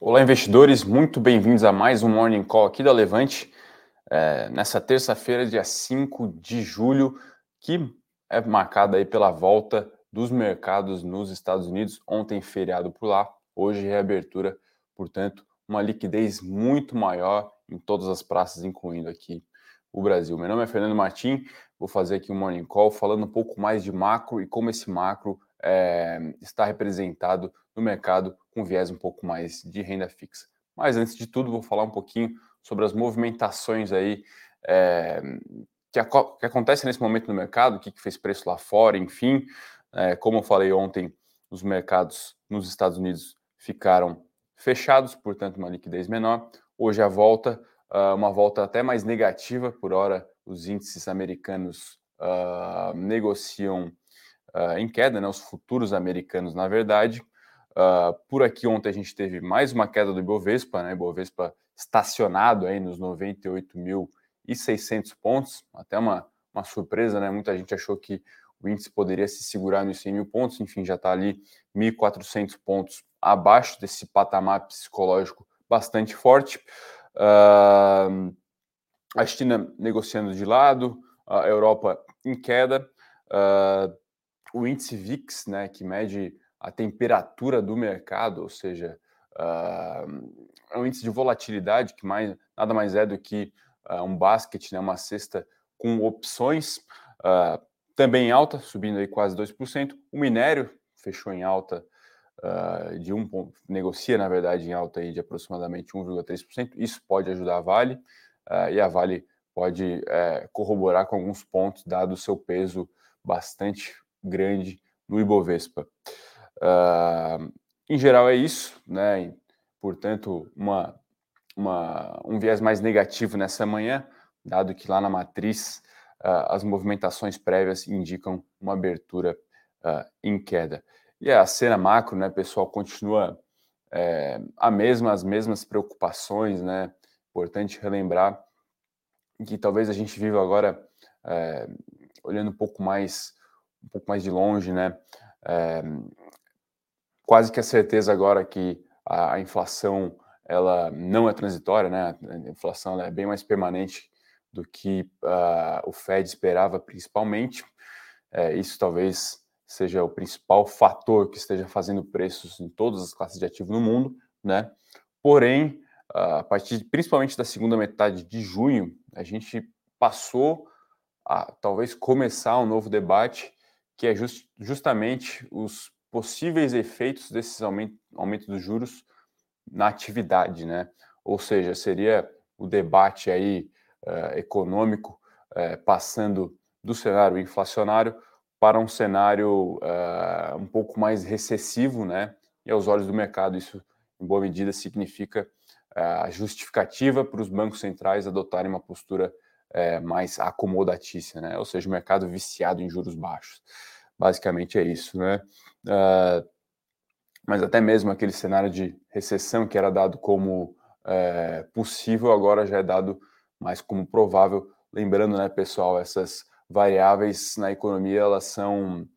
Olá, investidores, muito bem-vindos a mais um Morning Call aqui da Levante, é, nessa terça-feira, dia 5 de julho, que é marcada aí pela volta dos mercados nos Estados Unidos. Ontem, feriado por lá, hoje, reabertura, portanto, uma liquidez muito maior em todas as praças, incluindo aqui o Brasil. Meu nome é Fernando Martim, vou fazer aqui um Morning Call falando um pouco mais de macro e como esse macro é, está representado no mercado com viés um pouco mais de renda fixa. Mas antes de tudo, vou falar um pouquinho sobre as movimentações aí é, que, que acontecem nesse momento no mercado, o que, que fez preço lá fora, enfim. É, como eu falei ontem, os mercados nos Estados Unidos ficaram fechados, portanto, uma liquidez menor. Hoje a volta, uh, uma volta até mais negativa, por hora os índices americanos uh, negociam uh, em queda, né, os futuros americanos, na verdade. Uh, por aqui ontem a gente teve mais uma queda do Ibovespa, né? Ibovespa estacionado aí nos 98.600 pontos, até uma, uma surpresa, né? Muita gente achou que o índice poderia se segurar nos 100 mil pontos, enfim, já está ali 1.400 pontos abaixo desse patamar psicológico bastante forte. Uh, a China negociando de lado, a Europa em queda, uh, o índice VIX, né, que mede a temperatura do mercado, ou seja, uh, é um índice de volatilidade que mais, nada mais é do que uh, um basket, né, uma cesta com opções, uh, também em alta, subindo aí quase 2%. O minério fechou em alta de um negocia na verdade em alta aí de aproximadamente 1,3%. Isso pode ajudar a Vale e a Vale pode eh, corroborar com alguns pontos dado o seu peso bastante grande no Ibovespa. Uh, em geral é isso, né? Portanto, uma, uma, um viés mais negativo nessa manhã, dado que lá na matriz uh, as movimentações prévias indicam uma abertura uh, em queda. E a cena macro, né, pessoal, continua é, a mesma, as mesmas preocupações, né? Importante relembrar que talvez a gente viva agora é, olhando um pouco mais um pouco mais de longe, né? É, quase que a certeza agora que a, a, inflação ela não é transitória, né? A inflação é bem mais permanente do que uh, o Fed esperava, principalmente. É, isso talvez seja o principal fator que esteja fazendo preços em todas as classes de ativo no mundo, né? Porém, uh, a partir principalmente da segunda metade de junho, a gente passou a talvez começar um novo debate que é just, justamente os possíveis efeitos desses aumentos aumento dos juros na atividade, né? Ou seja, seria o debate aí uh, econômico uh, passando do cenário inflacionário para um cenário uh, um pouco mais recessivo, né? E aos olhos do mercado, isso em boa medida significa a justificativa para os bancos centrais adotarem uma postura é, mais acomodatícia, né? Ou seja, o mercado viciado em juros baixos. Basicamente é isso, né? Uh, mas até mesmo aquele cenário de recessão que era dado como é, possível, agora já é dado mais como provável. Lembrando, né, pessoal, essas variáveis na economia elas são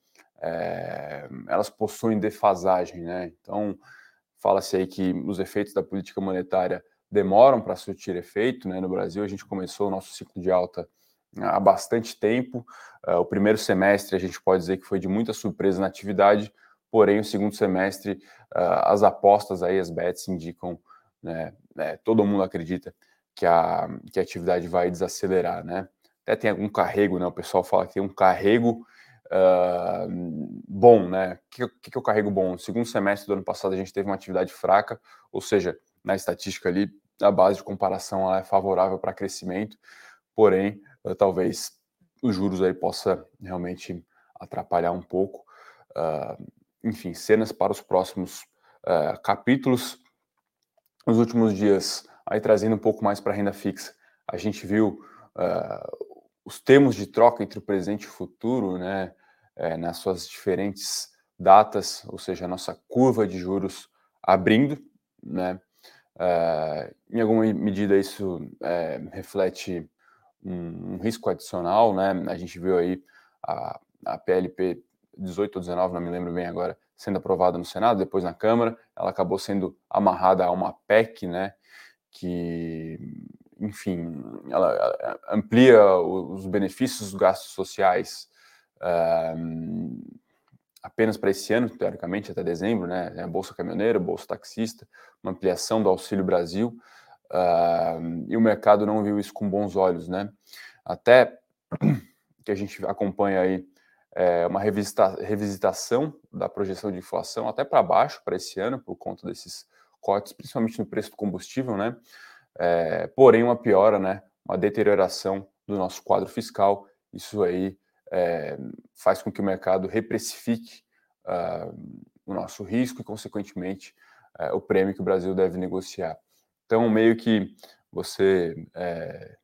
é, elas possuem defasagem, né? Então fala-se aí que os efeitos da política monetária demoram para surtir efeito. Né? No Brasil, a gente começou o nosso ciclo de alta há bastante tempo. Uh, o primeiro semestre, a gente pode dizer que foi de muita surpresa na atividade, porém, o segundo semestre, uh, as apostas aí, as bets indicam, né, né, todo mundo acredita que a, que a atividade vai desacelerar, né? Até tem algum carrego, né? O pessoal fala que tem um carrego uh, bom, né? O que, que, que é o carrego bom? No segundo semestre do ano passado, a gente teve uma atividade fraca, ou seja, na estatística ali, a base de comparação é favorável para crescimento, porém, uh, talvez os juros aí possa realmente atrapalhar um pouco. Uh, enfim, cenas para os próximos uh, capítulos. Nos últimos dias, aí trazendo um pouco mais para a renda fixa, a gente viu os termos de troca entre o presente e o futuro, né, é, nas suas diferentes datas, ou seja, a nossa curva de juros abrindo, né, Uh, em alguma medida, isso é, reflete um, um, risco adicional, né? A gente viu aí a, a PLP 18 ou 19, não me lembro bem agora, sendo aprovada no Senado, depois na Câmara, ela acabou sendo amarrada a uma PEC, né, que, enfim, ela amplia os benefícios dos gastos sociais uh, apenas para esse ano, teoricamente, até dezembro, né, a Bolsa Caminhoneiro, Bolsa Taxista, uma ampliação do Auxílio Brasil, uh, e o mercado não viu isso com bons olhos, né, até que a gente acompanha aí é, uma revisita revisitação da projeção de inflação até para baixo para esse ano, por conta desses cortes, principalmente no preço do combustível, né? É, porém, uma piora, né? Uma deterioração do nosso quadro fiscal. Isso aí é, faz com que o mercado reprecifique uh, o nosso risco e, consequentemente, uh, o prêmio que o Brasil deve negociar. Então, meio que você é,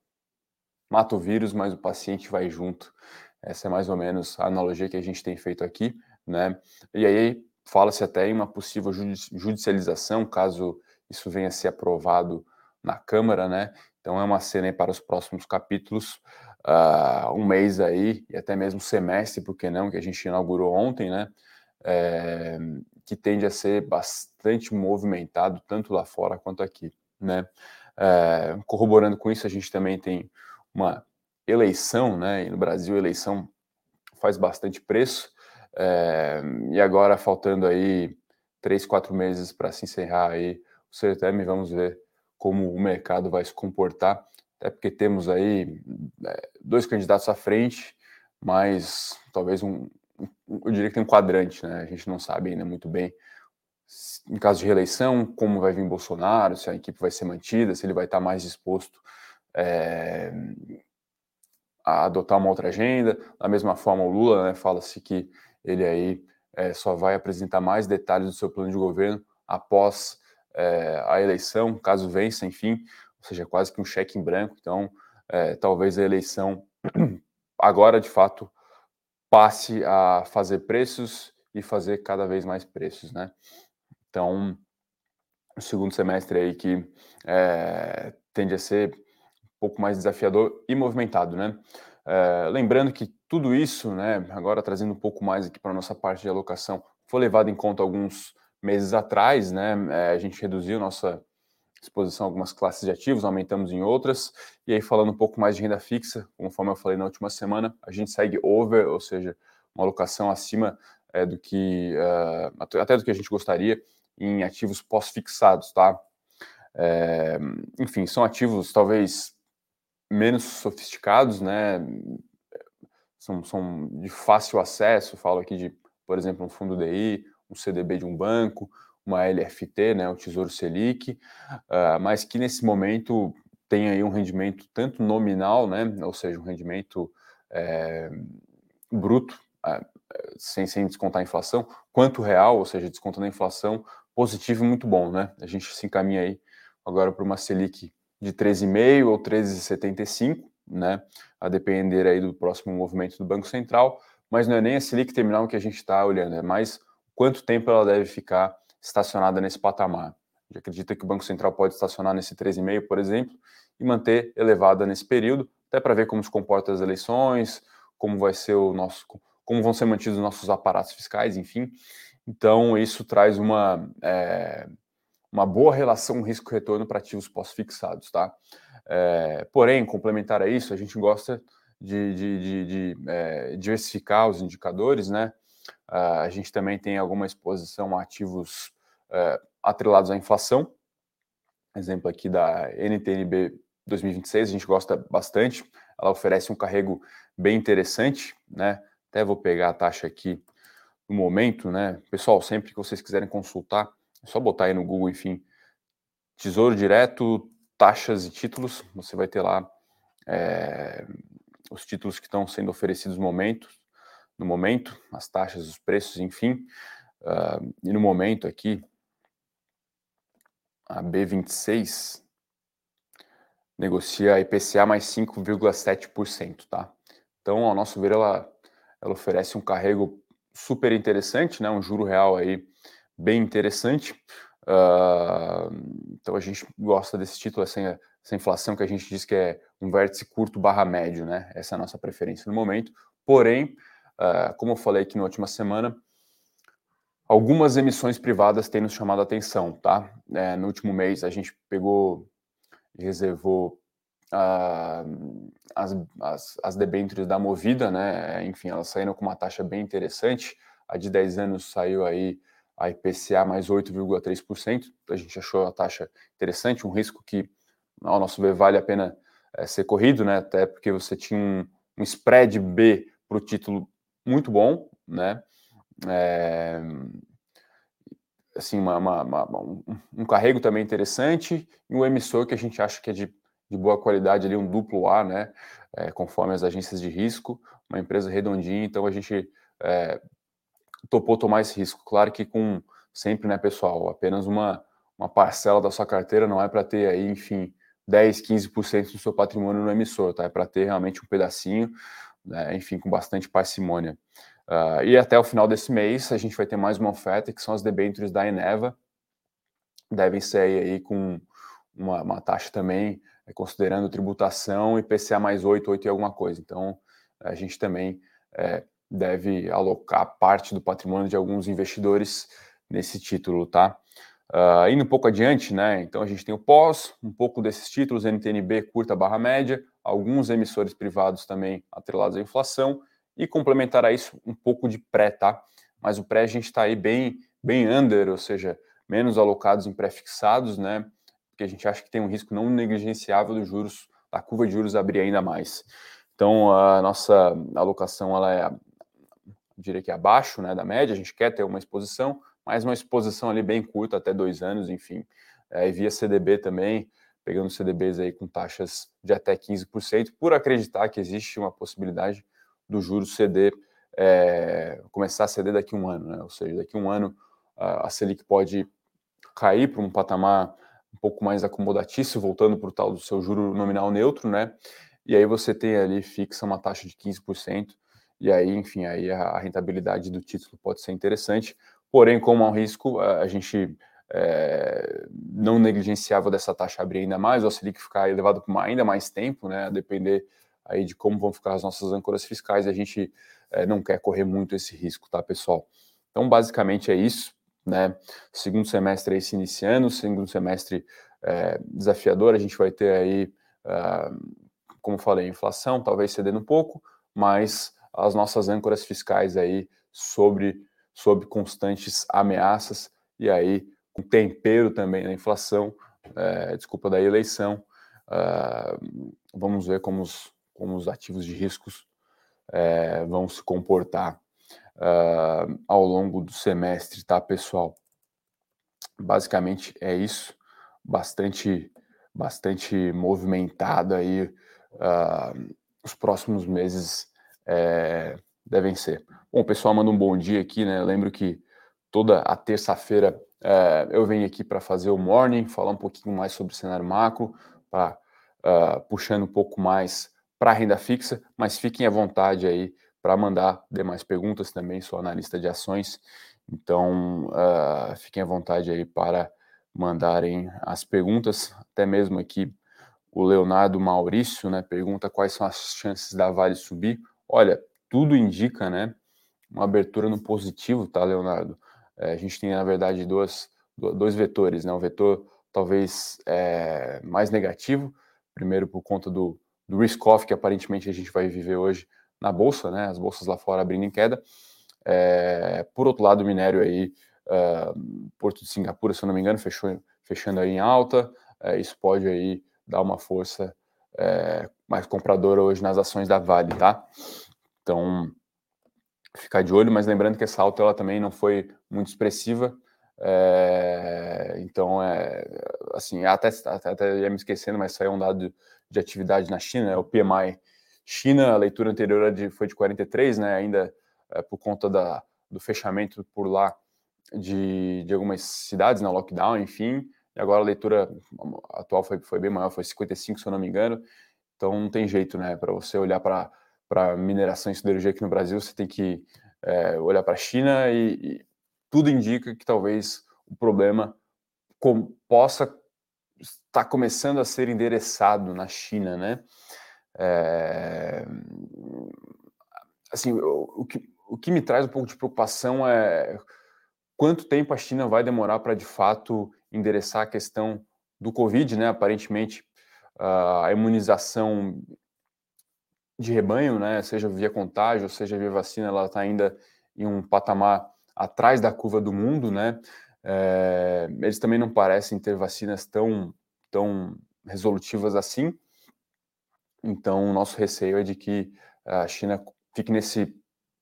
mata o vírus, mas o paciente vai junto. Essa é mais ou menos a analogia que a gente tem feito aqui, né? E aí fala-se até em uma possível judicialização, caso isso venha a ser aprovado na Câmara, né? Então é uma cena para os próximos capítulos, uh, um mês aí, e até mesmo semestre, porque não, que a gente inaugurou ontem, né? É, que tende a ser bastante movimentado, tanto lá fora quanto aqui, né? É, corroborando com isso, a gente também tem uma eleição, né? E no Brasil, eleição faz bastante preço. É, e agora, faltando aí três, quatro meses para se encerrar aí o CETEM, vamos ver como o mercado vai se comportar. Até porque temos aí é, dois candidatos à frente, mas talvez um, eu diria que tem um quadrante, né? A gente não sabe ainda muito bem, em caso de reeleição, como vai vir Bolsonaro, se a equipe vai ser mantida, se ele vai estar mais disposto é, a adotar uma outra agenda. Da mesma forma, o Lula, né, fala-se que ele aí é, só vai apresentar mais detalhes do seu plano de governo após é, a eleição, caso vença, enfim, ou seja, quase que um cheque em branco. Então, é, talvez a eleição agora, de fato, passe a fazer preços e fazer cada vez mais preços, né? Então, o segundo semestre aí que é, tende a ser pouco mais desafiador e movimentado, né? É, lembrando que tudo isso, né, agora trazendo um pouco mais aqui para a nossa parte de alocação, foi levado em conta alguns meses atrás, né? É, a gente reduziu nossa exposição a algumas classes de ativos, aumentamos em outras, e aí falando um pouco mais de renda fixa, conforme eu falei na última semana, a gente segue over, ou seja, uma alocação acima é, do que, uh, até do que a gente gostaria, em ativos pós-fixados, tá? É, enfim, são ativos talvez menos sofisticados, né? São, são de fácil acesso, falo aqui de, por exemplo, um fundo DI, um CDB de um banco, uma LFT, né, o Tesouro Selic, uh, mas que nesse momento tem aí um rendimento tanto nominal, né, ou seja, um rendimento é, bruto, uh, sem, sem descontar a inflação, quanto real, ou seja, descontando a inflação, positivo e muito bom, né? A gente se encaminha aí agora para uma Selic de 13,5 ou 13,75, né? A depender aí do próximo movimento do Banco Central, mas não é nem a Selic terminal que a gente está olhando, é mais quanto tempo ela deve ficar estacionada nesse patamar. A acredita que o Banco Central pode estacionar nesse 13,5, por exemplo, e manter elevada nesse período, até para ver como se comportam as eleições, como vai ser o nosso, como vão ser mantidos os nossos aparatos fiscais, enfim. Então, isso traz uma, é, uma boa relação risco-retorno para ativos pós-fixados, tá? É, porém, complementar a isso, a gente gosta de, de, de, de é, diversificar os indicadores, né? Uh, a gente também tem alguma exposição a ativos uh, atrelados à inflação. Exemplo aqui da NTNB 2026, a gente gosta bastante. Ela oferece um carrego bem interessante, né? Até vou pegar a taxa aqui no momento, né? Pessoal, sempre que vocês quiserem consultar, é só botar aí no Google, enfim, Tesouro Direto, taxas e títulos. Você vai ter lá é, os títulos que estão sendo oferecidos no momento, no momento, as taxas, os preços, enfim. Uh, e no momento aqui, a B26 negocia IPCA mais 5,7%, tá? Então, ao nosso ver, ela, ela oferece um carrego super interessante, né? Um juro real aí bem interessante. Uh, então a gente gosta desse título, essa, essa inflação que a gente diz que é um vértice curto barra médio, né? Essa é a nossa preferência no momento. Porém, uh, como eu falei aqui na última semana, algumas emissões privadas têm nos chamado a atenção, tá? É, no último mês a gente pegou e reservou uh, as, as, as debêntures da Movida, né? Enfim, elas saíram com uma taxa bem interessante. A de 10 anos saiu aí a IPCA mais 8,3%. A gente achou a taxa interessante, um risco que, ao nosso ver, vale a pena é, ser corrido, né? Até porque você tinha um, um spread B para o título muito bom, né? É, assim, uma, uma, uma, um, um, carrego também interessante e um emissor que a gente acha que é de, de boa qualidade ali, um duplo A, né? É, conforme as agências de risco, uma empresa redondinha, então a gente é, topou tomar esse risco. Claro que com sempre, né, pessoal, apenas uma, uma parcela da sua carteira não é para ter aí, enfim, 10, 15% do seu patrimônio no emissor, tá? É para ter realmente um pedacinho, né, enfim, com bastante parcimônia. Uh, e até o final desse mês a gente vai ter mais uma oferta, que são as debêntures da Eneva, devem ser aí com uma, uma taxa também, é, considerando tributação e PCA mais 8, 8 e alguma coisa. Então, a gente também é, deve alocar parte do patrimônio de alguns investidores nesse título, tá? Uh, indo um pouco adiante, né? Então a gente tem o pós, um pouco desses títulos, NTNB curta barra média, alguns emissores privados também atrelados à inflação, e complementar a isso um pouco de pré, tá? Mas o pré a gente está aí bem, bem under, ou seja, menos alocados em pré-fixados, né? Porque a gente acha que tem um risco não negligenciável dos juros, da curva de juros abrir ainda mais. Então a nossa alocação ela é diria que abaixo né, da média, a gente quer ter uma exposição, mas uma exposição ali bem curta, até dois anos, enfim. É, via CDB também, pegando CDBs aí com taxas de até 15%, por acreditar que existe uma possibilidade do juros ceder, é, começar a ceder daqui a um ano, né? Ou seja, daqui a um ano a Selic pode cair para um patamar um pouco mais acomodatício, voltando para o tal do seu juro nominal neutro, né? E aí você tem ali fixa uma taxa de 15%, e aí, enfim, aí a rentabilidade do título pode ser interessante, porém, como há um risco, a gente é, não negligenciava dessa taxa abrir ainda mais, ou a Selic ficar elevado por ainda mais tempo, né, a depender aí de como vão ficar as nossas âncoras fiscais, a gente é, não quer correr muito esse risco, tá, pessoal? Então, basicamente é isso, né, segundo semestre aí se iniciando, segundo semestre é, desafiador, a gente vai ter aí, uh, como falei, inflação, talvez cedendo um pouco, mas as nossas âncoras fiscais aí sobre, sobre constantes ameaças e aí com tempero também na inflação, é, desculpa da eleição. Uh, vamos ver como os, como os ativos de riscos é, vão se comportar uh, ao longo do semestre, tá, pessoal? Basicamente é isso, bastante, bastante movimentado aí uh, os próximos meses é, devem ser. Bom, pessoal manda um bom dia aqui, né? Eu lembro que toda a terça-feira é, eu venho aqui para fazer o morning, falar um pouquinho mais sobre o cenário macro, pra, uh, puxando um pouco mais para a renda fixa, mas fiquem à vontade aí para mandar demais perguntas também, sou analista de ações, então uh, fiquem à vontade aí para mandarem as perguntas, até mesmo aqui o Leonardo Maurício, né, pergunta quais são as chances da Vale subir. Olha, tudo indica, né, uma abertura no positivo, tá, Leonardo? É, a gente tem, na verdade, dois, dois vetores, né? Um vetor talvez é, mais negativo, primeiro por conta do, do risk-off que aparentemente a gente vai viver hoje na Bolsa, né? As bolsas lá fora abrindo em queda. É, por outro lado, o minério aí, uh, Porto de Singapura, se eu não me engano, fechou, fechando aí em alta, é, isso pode aí dar uma força é, mais compradora hoje nas ações da Vale, tá? Então, ficar de olho, mas lembrando que essa alta ela também não foi muito expressiva, é, então, é, assim, até, até, até ia me esquecendo, mas saiu um dado de, de atividade na China, é o PMI China, a leitura anterior de, foi de 43, né, ainda é, por conta da, do fechamento por lá de, de algumas cidades, na né, lockdown, enfim, e agora a leitura atual foi, foi bem maior, foi 55, se eu não me engano. Então não tem jeito, né? Para você olhar para mineração e siderurgia aqui no Brasil, você tem que é, olhar para a China e, e, tudo indica que talvez o problema com, possa estar começando a ser endereçado na China, né? É, assim, o, o, que, o que me traz um pouco de preocupação é quanto tempo a China vai demorar para de fato endereçar a questão do Covid, né? Aparentemente, a imunização de rebanho, né? Seja via contágio, seja via vacina, ela está ainda em um patamar atrás da curva do mundo, né? É, eles também não parecem ter vacinas tão, tão resolutivas assim. Então, o nosso receio é de que a China fique nesse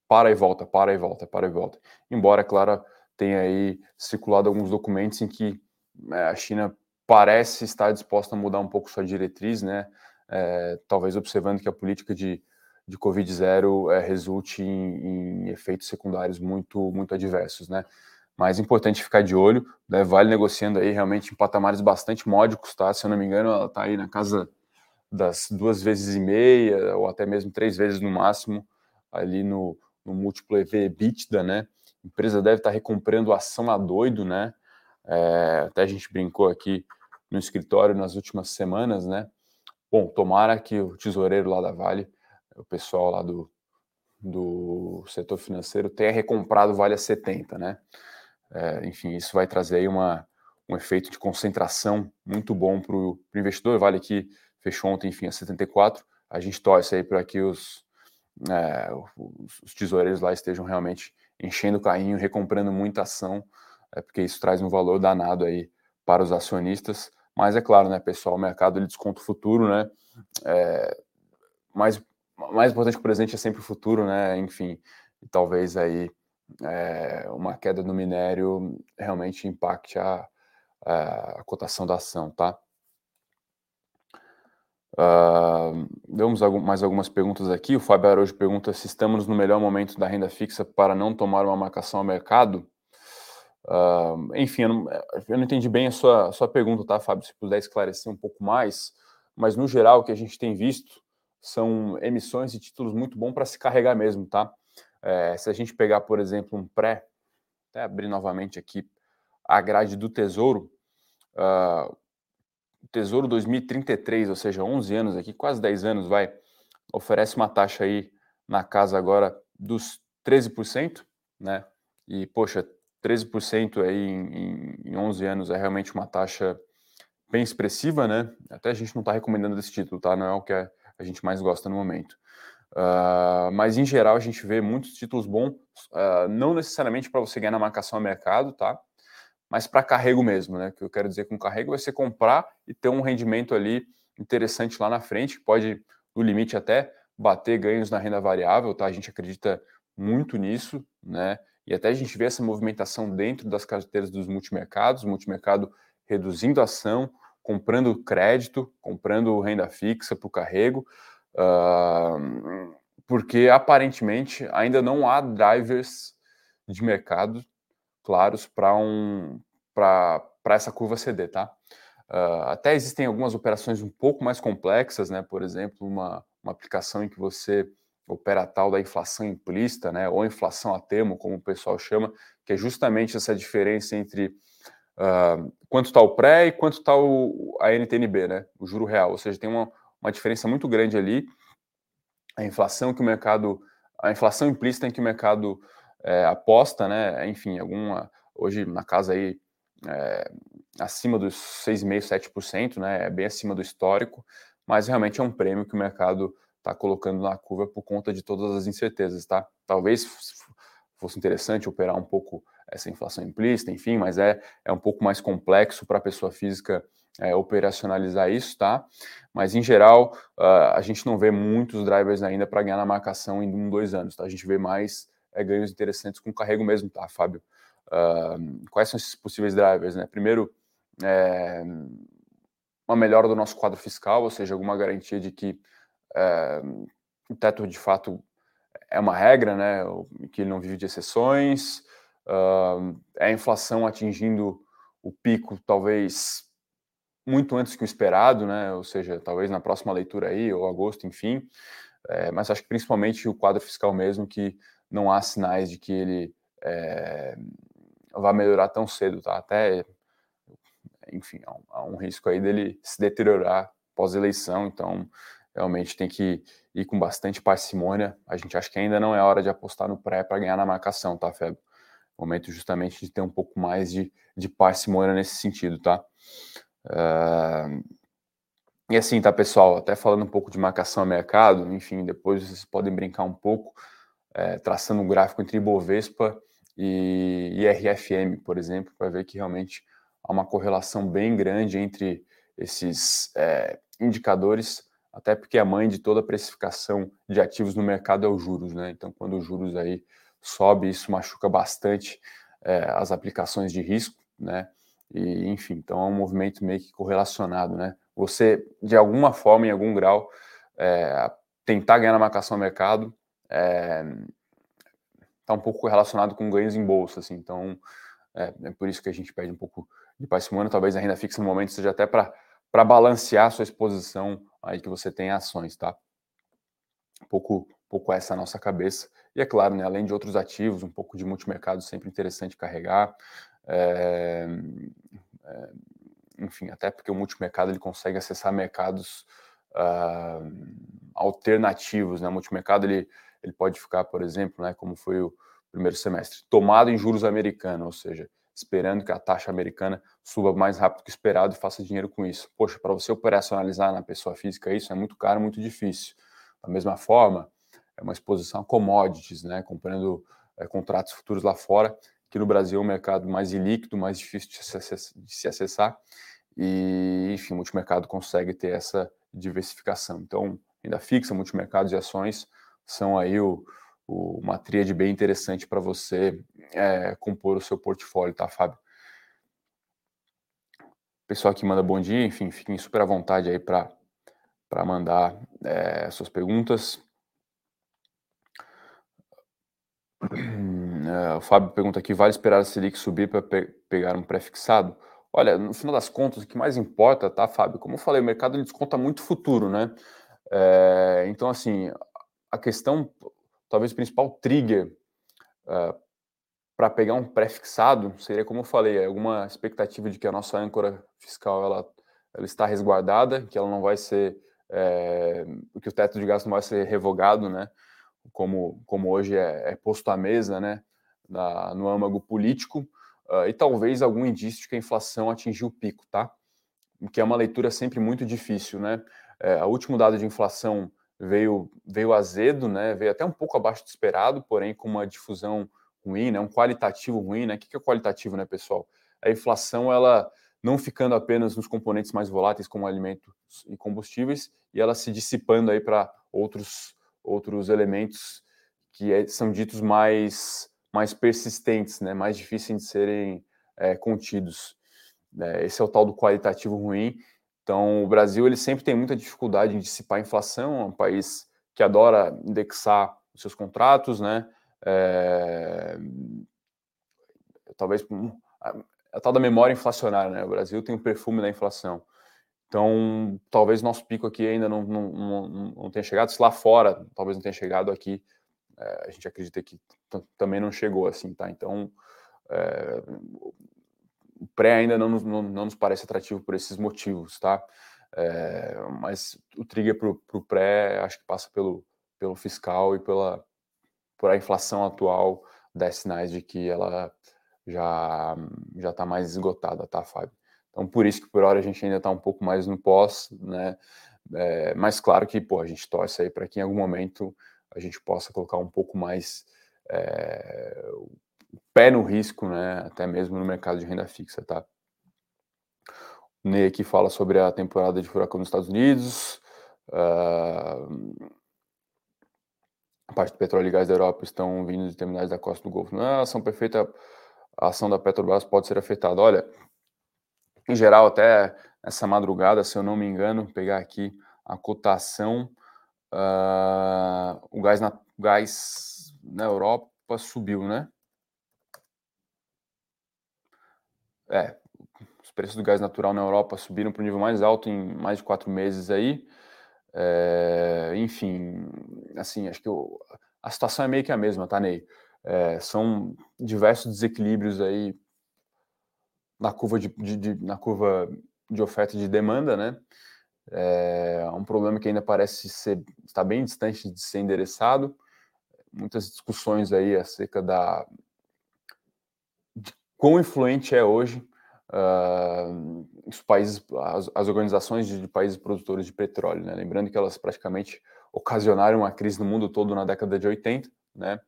para e volta, para e volta, para e volta. Embora, claro, tenha aí circulado alguns documentos em que é, a China parece estar disposta a mudar um pouco sua diretriz, né? É, talvez observando que a política de, de Covid zero é, resulte em, em, efeitos secundários muito, muito adversos, né? Mas é importante ficar de olho, né? Vale negociando aí realmente em patamares bastante módicos, tá? Se eu não me engano, ela está aí na casa das duas vezes e meia, ou até mesmo três vezes no máximo, ali no, no múltiplo EV-EBITDA, né? A empresa deve estar recomprando ação a doido, né? É, até a gente brincou aqui no escritório nas últimas semanas, né? Bom, tomara que o tesoureiro lá da Vale, o pessoal lá do, do setor financeiro, tenha recomprado Vale a 70, né? É, enfim, isso vai trazer aí uma, um efeito de concentração muito bom para o investidor. Vale que fechou ontem, enfim, a 74. A gente torce aí para que os, é, os, os tesoureiros lá estejam realmente enchendo o carrinho, recomprando muita ação, é, porque isso traz um valor danado aí para os acionistas. Mas é claro, né, pessoal, o mercado ele desconta o futuro, né? É, mais, mais importante que o presente é sempre o futuro, né? Enfim, talvez aí é, uma queda no minério realmente impacte a, a, a cotação da ação, tá? Uh, mais algumas perguntas aqui. O Fábio Araújo pergunta se estamos no melhor momento da renda fixa para não tomar uma marcação ao mercado. Uh, enfim, eu não, eu não, entendi bem a sua, a sua pergunta, tá, Fábio? Se puder esclarecer um pouco mais. Mas, no geral, o que a gente tem visto são emissões de títulos muito bom para se carregar mesmo, tá? É, se a gente pegar, por exemplo, um pré, até abrir novamente aqui a grade do Tesouro, uh, Tesouro 2033, ou seja, 11 anos aqui, quase 10 anos, vai, oferece uma taxa aí na casa agora dos 13%, né? E, poxa, 13% aí em, em 11 anos é realmente uma taxa bem expressiva, né? Até a gente não está recomendando esse título, tá? Não é o que a, gente mais gosta no momento. Uh, mas em geral a gente vê muitos títulos bons, uh, não necessariamente para você ganhar na marcação a mercado, tá? Mas para carrego mesmo, né? O que eu quero dizer com carrego vai ser comprar e ter um rendimento ali interessante lá na frente, que pode, no limite, até bater ganhos na renda variável, tá? A gente acredita muito nisso, né? E até a gente vê essa movimentação dentro das carteiras dos multimercados, multimercado reduzindo ação, comprando crédito, comprando renda fixa para o carrego, uh, porque aparentemente ainda não há drivers de mercado claros para um, essa curva CD, tá? Uh, até existem algumas operações um pouco mais complexas, né? Por exemplo, uma, uma aplicação em que você opera a tal da inflação implícita, né, ou inflação a termo, como o pessoal chama, que é justamente essa diferença entre uh, quanto está o pré e quanto está a NTNB, né, o juro real, ou seja, tem uma, uma diferença muito grande ali, a inflação que o mercado, a inflação implícita em que o mercado é, aposta, né, enfim, alguma, hoje na casa aí, é, acima dos 6,5%, 7%, né, é bem acima do histórico, mas realmente é um prêmio que o mercado está colocando na curva por conta de todas as incertezas, tá? Talvez fosse interessante operar um pouco essa inflação implícita, enfim, mas é, é um pouco mais complexo para a pessoa física é, operacionalizar isso, tá? Mas em geral, uh, a gente não vê muitos drivers ainda para ganhar na marcação em um, dois anos, tá? A gente vê mais é, ganhos interessantes com carrego mesmo, tá, Fábio? Uh, quais são esses possíveis drivers, né? Primeiro, é, uma melhora do nosso quadro fiscal, ou seja, alguma garantia de que é, o teto de fato é uma regra, né, que ele não vive de exceções, uh, é a inflação atingindo o pico talvez muito antes que o esperado, né, ou seja, talvez na próxima leitura aí, ou agosto, enfim, é, mas acho que principalmente o quadro fiscal mesmo, que não há sinais de que ele é, melhorar tão cedo, tá? Até, enfim, há um, há um risco aí dele se deteriorar pós-eleição, então realmente tem que ir com bastante parcimônia. A gente acha que ainda não é hora de apostar no pré para ganhar na marcação, tá, Feb? Momento justamente de ter um pouco mais de, de parcimônia nesse sentido, tá? Uh, e assim, tá, pessoal? Até falando um pouco de marcação a mercado, enfim, depois vocês podem brincar um pouco, é, traçando um gráfico entre Ibovespa e, e RFM, por exemplo, para ver que realmente há uma correlação bem grande entre esses é, indicadores, até porque a mãe de toda a precificação de ativos no mercado é os juros, né? Então, quando os juros aí sobe, isso machuca bastante é, as aplicações de risco, né? E, enfim, então é um movimento meio que correlacionado, né? Você, de alguma forma, em algum grau, é, tentar ganhar na marcação ao mercado está é, um pouco relacionado com ganhos em bolsa, assim, então é, é, por isso que a gente pede um pouco de parcimônia, talvez a renda fixa no momento seja até para balancear a sua exposição aí que você tem ações, tá? Um pouco, um pouco essa a nossa cabeça. E é claro, né, além de outros ativos, um pouco de multimercado sempre interessante carregar. É, é, enfim, até porque o multimercado ele consegue acessar mercados uh, alternativos, né? O multimercado ele, ele pode ficar, por exemplo, né, como foi o primeiro semestre, tomado em juros americanos, ou seja, esperando que a taxa americana suba mais rápido que esperado e faça dinheiro com isso. Poxa, para você operacionalizar na pessoa física isso é muito caro, muito difícil. Da mesma forma, é uma exposição a commodities, né, comprando é, contratos futuros lá fora, que no Brasil é um mercado mais ilíquido, mais difícil de se, acessar, e, enfim, o multimercado consegue ter essa diversificação. Então, renda fixa, multimercados e ações são aí o, uma tríade bem interessante para você é, compor o seu portfólio, tá, Fábio? Pessoal que manda bom dia, enfim, fiquem super à vontade aí para mandar é, suas perguntas. É, o Fábio pergunta aqui: vale esperar a Selic subir para pe pegar um pré-fixado? Olha, no final das contas, o que mais importa, tá, Fábio? Como eu falei, o mercado ele desconta muito futuro, né? É, então, assim, a questão, talvez o principal trigger uh, é, para pegar um pré-fixado seria, como eu falei, alguma expectativa de que a nossa âncora fiscal ela, ela está resguardada, que ela não vai ser, é, que o teto de gasto não vai ser revogado, né? Como, como hoje é, é posto à mesa, né? Na, no âmago político uh, e talvez algum indício de que a inflação atingiu o pico, tá? Que é uma leitura sempre muito difícil, né? É, o último dado de inflação veio, veio azedo, né? Veio até um pouco abaixo do esperado, porém com uma difusão ruim, né? Um qualitativo ruim, né? O que é qualitativo, né, pessoal? A inflação, ela não ficando apenas nos componentes mais voláteis como alimentos e combustíveis, e ela se dissipando aí para outros outros elementos que é, são ditos mais mais persistentes, né, mais difíceis de serem é, contidos. É, esse é o tal do qualitativo ruim. Então, o Brasil ele sempre tem muita dificuldade em dissipar a inflação, é um país que adora indexar os seus contratos, né? É, talvez a, tal da memória inflacionária, né? O Brasil tem o um perfume da inflação. Então, talvez nosso pico aqui ainda não, não, não, não tenha chegado. Se lá fora, talvez não tenha chegado aqui, é, a gente acredita que também não chegou assim, tá? Então, é, o pré ainda não não, não nos, parece atrativo por esses motivos, tá? É, mas o trigger para o pré acho que passa pelo, pelo fiscal e pela por a inflação atual dá sinais de que ela já já está mais esgotada, tá, Fábio? Então, por isso que por hora a gente ainda está um pouco mais no pós, né? É, mas claro que pô, a gente torce aí para que em algum momento a gente possa colocar um pouco mais é, pé no risco, né, até mesmo no mercado de renda fixa, tá? O Ney aqui fala sobre a temporada de furacão nos Estados Unidos, uh, a parte do petróleo e gás da Europa estão vindo de terminais da costa do Golfo. É ação perfeita, a ação da Petrobras pode ser afetada. Olha, em geral, até essa madrugada, se eu não me engano, pegar aqui a cotação Uh, o gás na, gás na Europa subiu, né? É, os preços do gás natural na Europa subiram para o nível mais alto em mais de quatro meses aí. É, enfim, assim, acho que eu, a situação é meio que a mesma, tá, Ney? É, são diversos desequilíbrios aí na curva de, de, de, na curva de oferta e de demanda, né? É um problema que ainda parece ser está bem distante de ser endereçado. Muitas discussões aí acerca da quão influente é hoje uh, os países, as, as organizações de, de, países produtores de petróleo, né? Lembrando que elas praticamente ocasionaram uma crise no mundo todo na década de 80, né?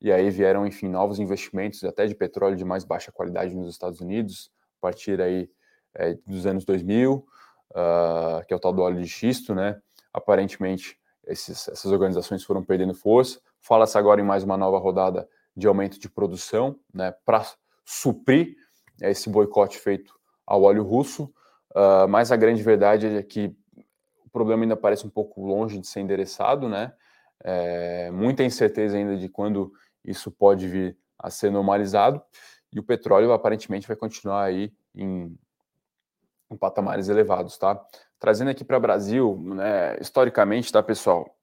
E aí vieram, enfim, novos investimentos até de petróleo de mais baixa qualidade nos Estados Unidos, a partir aí é, dos anos 2000, uh, ah, que é o tal do óleo de xisto, né? Aparentemente, esses, essas organizações foram perdendo força. Fala-se agora em mais uma nova rodada de aumento de produção, né? Suprir esse boicote feito ao óleo russo, uh, mas a grande verdade é que o problema ainda parece um pouco longe de ser endereçado, né? É, muita incerteza ainda de quando isso pode vir a ser normalizado, e o petróleo aparentemente vai continuar aí em, em patamares elevados, tá? Trazendo aqui para o Brasil, né, historicamente, tá, pessoal?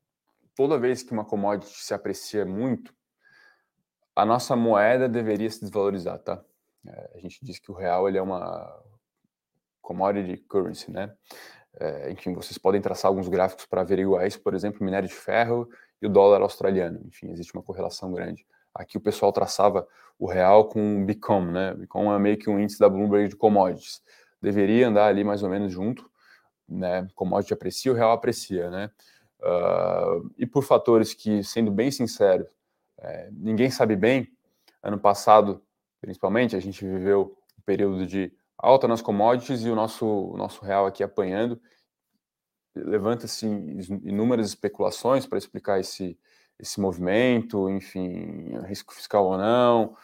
Toda vez que uma commodity se aprecia muito, a nossa moeda deveria se desvalorizar, tá? É, a gente diz que o real ele é uma commodity currency, né? É, enfim, vocês podem traçar alguns gráficos para averiguar isso, por exemplo, minério de ferro e o dólar australiano. Enfim, existe uma correlação grande. Aqui o pessoal traçava o real com o Bicom, né? Bicom é meio que um índice da Bloomberg de commodities. Deveria andar ali mais ou menos junto, né? Commodity aprecia, o real aprecia, né? Uh, e por fatores que, sendo bem sincero, é, ninguém sabe bem. Ano passado principalmente, a gente viveu um período de alta nas commodities e o nosso, o nosso real aqui apanhando. Levanta-se inúmeras especulações para explicar esse, esse movimento, enfim, risco fiscal ou não,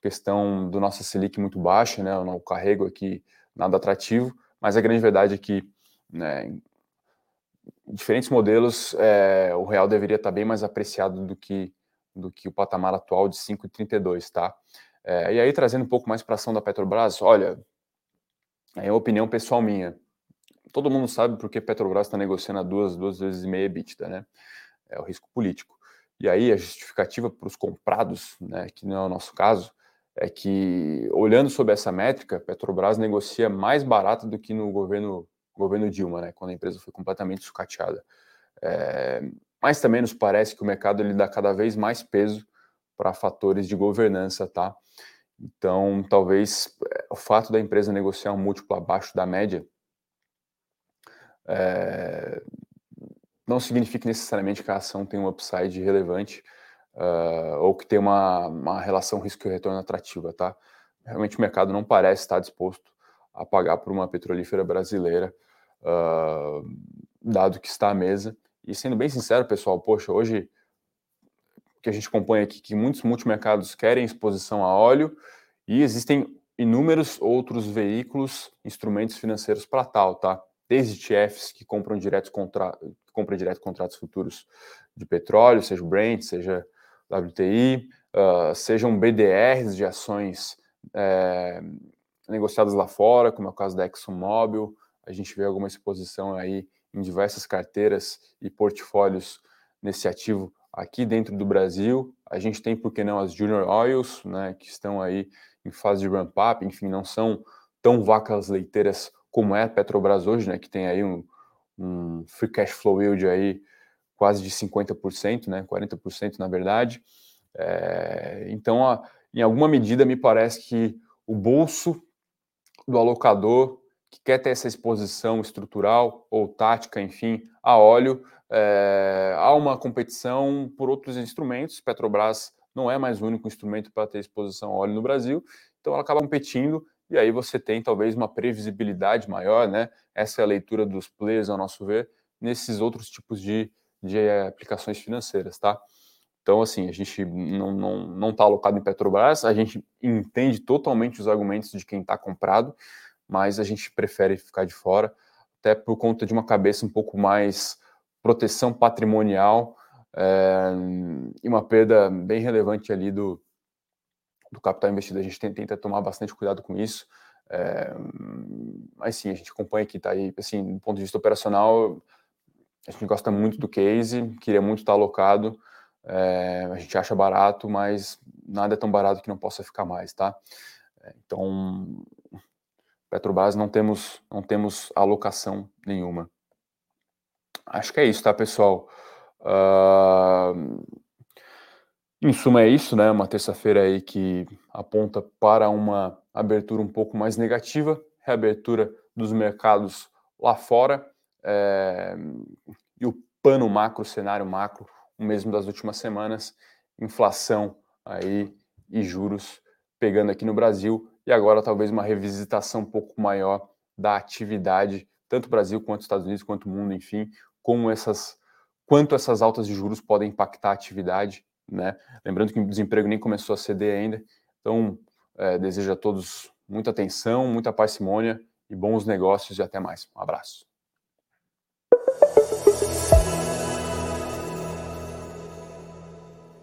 questão do nosso Selic muito baixa, né, o carrego aqui nada atrativo, mas a grande verdade é que né, em diferentes modelos é, o real deveria estar bem mais apreciado do que, do que o patamar atual de 5,32, tá? É, e aí, trazendo um pouco mais para a ação da Petrobras, olha, é uma opinião pessoal minha. Todo mundo sabe porque Petrobras está negociando a duas, duas vezes e meia EBITDA, né? É o risco político. E aí, a justificativa para os comprados, né, que não é o nosso caso, é que, olhando sobre essa métrica, Petrobras negocia mais barato do que no governo, governo Dilma, né, quando a empresa foi completamente sucateada. É, mas também nos parece que o mercado ele dá cada vez mais peso para fatores de governança, tá? Então, talvez é, o fato da empresa negociar um múltiplo abaixo da média é, não significa necessariamente que a ação tem um upside relevante uh, ou que tem uma, uma relação risco e retorno atrativa, tá? Realmente o mercado não parece estar disposto a pagar por uma petrolífera brasileira, uh, dado que está à mesa. E sendo bem sincero, pessoal, poxa, hoje que a gente acompanha aqui, que muitos multimercados querem exposição a óleo e existem inúmeros outros veículos, instrumentos financeiros para tal, tá? Desde ETFs que compram direto, contra... compram direto contratos futuros de petróleo, seja o Brent, seja WTI, uh, sejam BDRs de ações é, negociadas lá fora, como é o caso da ExxonMobil. A gente vê alguma exposição aí em diversas carteiras e portfólios nesse ativo aqui dentro do Brasil. A gente tem, por que não, as Junior Oils, né, que estão aí em fase de ramp-up, enfim, não são tão vacas leiteiras como é a Petrobras hoje, né, que tem aí um, um free cash flow yield aí quase de 50%, né, 40% na verdade. É, então, a, em alguma medida, me parece que o bolso do alocador que quer ter essa exposição estrutural ou tática, enfim, a óleo, é, há uma competição por outros instrumentos. Petrobras não é mais o único instrumento para ter exposição a óleo no Brasil, então ela acaba competindo e aí você tem talvez uma previsibilidade maior, né? Essa é a leitura dos players, ao nosso ver, nesses outros tipos de, de aplicações financeiras, tá? Então, assim, a gente não está não, não tá alocado em Petrobras, a gente entende totalmente os argumentos de quem está comprado, mas a gente prefere ficar de fora, até por conta de uma cabeça um pouco mais proteção patrimonial é, e uma perda bem relevante ali do, do capital investido. A gente tenta, tenta tomar bastante cuidado com isso. É, mas sim, a gente acompanha que está aí, assim, do ponto de vista operacional, a gente gosta muito do case, queria muito estar alocado, é, a gente acha barato, mas nada é tão barato que não possa ficar mais, tá? Então, Petrobras não temos, não temos alocação nenhuma. acho que é isso, tá, pessoal? Uh, em suma, é isso, né? Uma terça-feira aí que aponta para uma abertura um pouco mais negativa, reabertura dos mercados lá fora, é, e o pano macro, cenário macro, o mesmo das últimas semanas, inflação aí e juros pegando aqui no Brasil, e agora talvez uma revisitação um pouco maior da atividade, tanto Brasil quanto Estados Unidos, quanto o mundo, enfim, como essas, quanto essas altas de juros podem impactar a atividade, né? Lembrando que o desemprego nem começou a ceder ainda, então é, desejo a todos muita atenção, muita parcimônia e bons negócios e até mais. Um abraço.